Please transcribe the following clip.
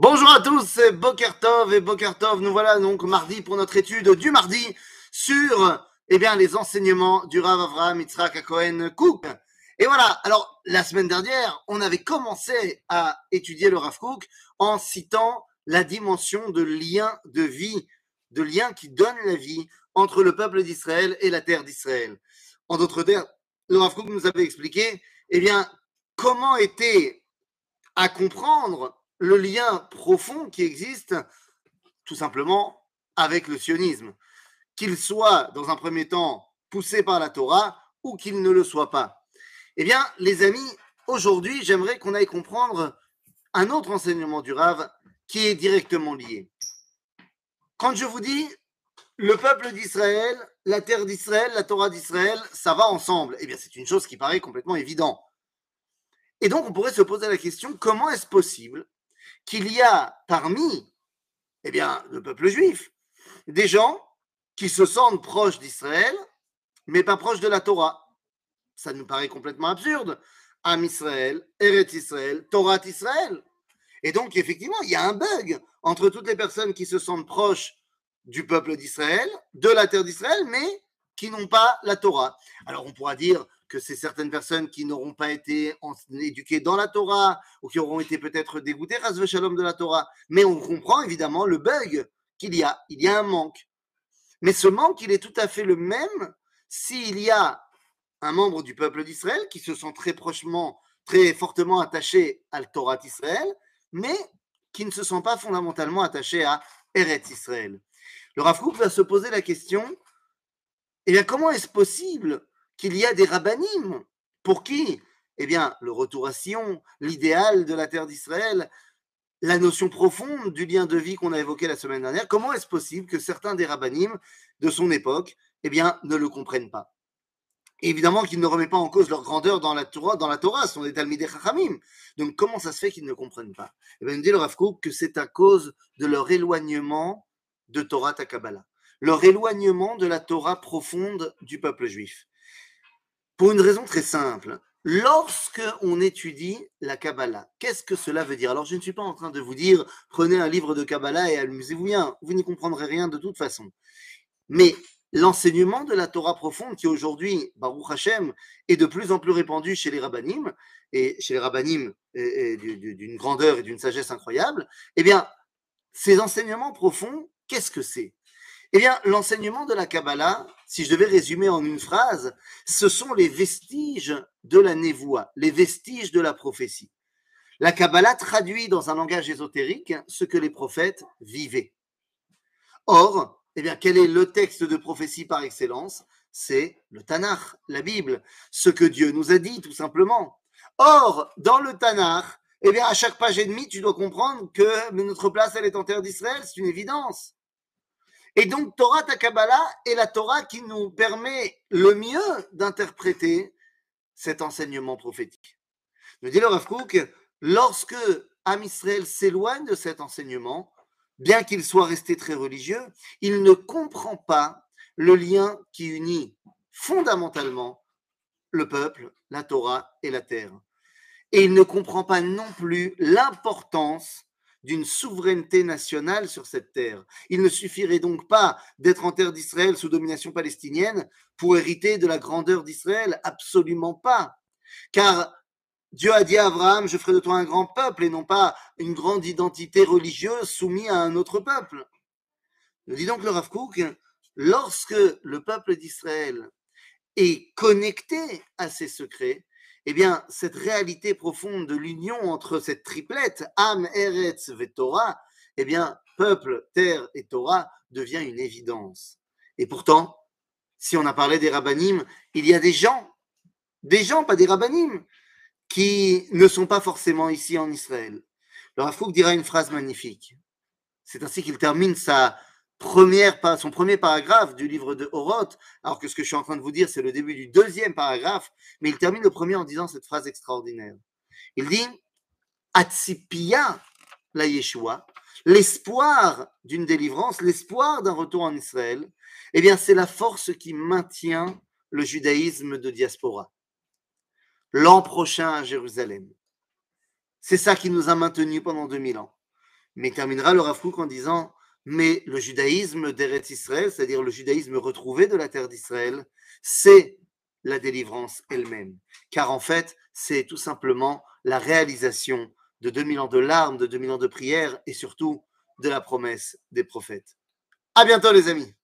Bonjour à tous, c'est Bokertov et Bokertov. Nous voilà donc mardi pour notre étude du mardi sur eh les enseignements du Rav Avraham Yitzhak Cohen Cook. Et voilà, alors la semaine dernière, on avait commencé à étudier le Rav Cook en citant la dimension de lien de vie, de lien qui donne la vie entre le peuple d'Israël et la terre d'Israël. En d'autres termes, le Rav Cook nous avait expliqué eh bien, comment était à comprendre le lien profond qui existe tout simplement avec le sionisme, qu'il soit dans un premier temps poussé par la Torah ou qu'il ne le soit pas. Eh bien, les amis, aujourd'hui, j'aimerais qu'on aille comprendre un autre enseignement du Rav qui est directement lié. Quand je vous dis le peuple d'Israël, la terre d'Israël, la Torah d'Israël, ça va ensemble, eh bien, c'est une chose qui paraît complètement évidente. Et donc, on pourrait se poser la question comment est-ce possible qu'il y a parmi eh bien, le peuple juif des gens qui se sentent proches d'Israël, mais pas proches de la Torah. Ça nous paraît complètement absurde. Am Israël, Eret Israël, Torah Israël. Et donc, effectivement, il y a un bug entre toutes les personnes qui se sentent proches du peuple d'Israël, de la terre d'Israël, mais qui n'ont pas la Torah. Alors, on pourra dire, que c'est certaines personnes qui n'auront pas été éduquées dans la Torah ou qui auront été peut-être dégoûtées, Shalom, de la Torah. Mais on comprend évidemment le bug qu'il y a. Il y a un manque. Mais ce manque, il est tout à fait le même s'il y a un membre du peuple d'Israël qui se sent très prochement, très fortement attaché à la Torah d'Israël, mais qui ne se sent pas fondamentalement attaché à Eretz Israël. Le Rav va se poser la question, eh bien, comment est-ce possible qu'il y a des rabbinim. Pour qui? Eh bien, le retour à Sion, l'idéal de la terre d'Israël, la notion profonde du lien de vie qu'on a évoqué la semaine dernière. Comment est-ce possible que certains des rabbinim de son époque eh bien, ne le comprennent pas? Évidemment qu'il ne remet pas en cause leur grandeur dans la Torah, dans la Torah, ce sont des Talmidei Chachamim. Donc comment ça se fait qu'ils ne comprennent pas? Eh bien, il dit le Rav que c'est à cause de leur éloignement de Torah Takabala, leur éloignement de la Torah profonde du peuple juif. Pour une raison très simple. Lorsque on étudie la Kabbalah, qu'est-ce que cela veut dire? Alors, je ne suis pas en train de vous dire prenez un livre de Kabbalah et amusez-vous bien. Vous n'y comprendrez rien de toute façon. Mais l'enseignement de la Torah profonde, qui aujourd'hui, Baruch Hashem, est de plus en plus répandu chez les rabbinim, et chez les rabbinim d'une grandeur et d'une sagesse incroyable, eh bien, ces enseignements profonds, qu'est-ce que c'est? Eh bien, l'enseignement de la Kabbalah, si je devais résumer en une phrase, ce sont les vestiges de la névoie, les vestiges de la prophétie. La Kabbalah traduit dans un langage ésotérique ce que les prophètes vivaient. Or, eh bien, quel est le texte de prophétie par excellence? C'est le Tanakh, la Bible, ce que Dieu nous a dit, tout simplement. Or, dans le Tanakh, eh bien, à chaque page et demie, tu dois comprendre que notre place, elle est en terre d'Israël, c'est une évidence. Et donc, Torah Takabala est la Torah qui nous permet le mieux d'interpréter cet enseignement prophétique. Nous dit le Rav lorsque Am Israël s'éloigne de cet enseignement, bien qu'il soit resté très religieux, il ne comprend pas le lien qui unit fondamentalement le peuple, la Torah et la terre. Et il ne comprend pas non plus l'importance d'une souveraineté nationale sur cette terre. Il ne suffirait donc pas d'être en terre d'Israël sous domination palestinienne pour hériter de la grandeur d'Israël, absolument pas. Car Dieu a dit à Abraham, je ferai de toi un grand peuple et non pas une grande identité religieuse soumise à un autre peuple. Dit donc le Rav lorsque le peuple d'Israël est connecté à ses secrets, eh bien, cette réalité profonde de l'union entre cette triplette, Am, Eretz, Torah, eh bien, peuple, terre et Torah devient une évidence. Et pourtant, si on a parlé des rabbinim, il y a des gens, des gens, pas des rabbinim, qui ne sont pas forcément ici en Israël. Alors, Afouk dira une phrase magnifique. C'est ainsi qu'il termine sa première, son premier paragraphe du livre de Horoth, alors que ce que je suis en train de vous dire, c'est le début du deuxième paragraphe, mais il termine le premier en disant cette phrase extraordinaire. Il dit Atsipia la Yeshua, l'espoir d'une délivrance, l'espoir d'un retour en Israël, eh bien, c'est la force qui maintient le judaïsme de diaspora. L'an prochain à Jérusalem. C'est ça qui nous a maintenus pendant 2000 ans. Mais il terminera le Rav Kook en disant Mais le judaïsme d'Eretz Israël, c'est-à-dire le judaïsme retrouvé de la terre d'Israël, c'est la délivrance elle-même. Car en fait, c'est tout simplement la réalisation de 2000 ans de larmes, de 2000 ans de prières et surtout de la promesse des prophètes. À bientôt, les amis!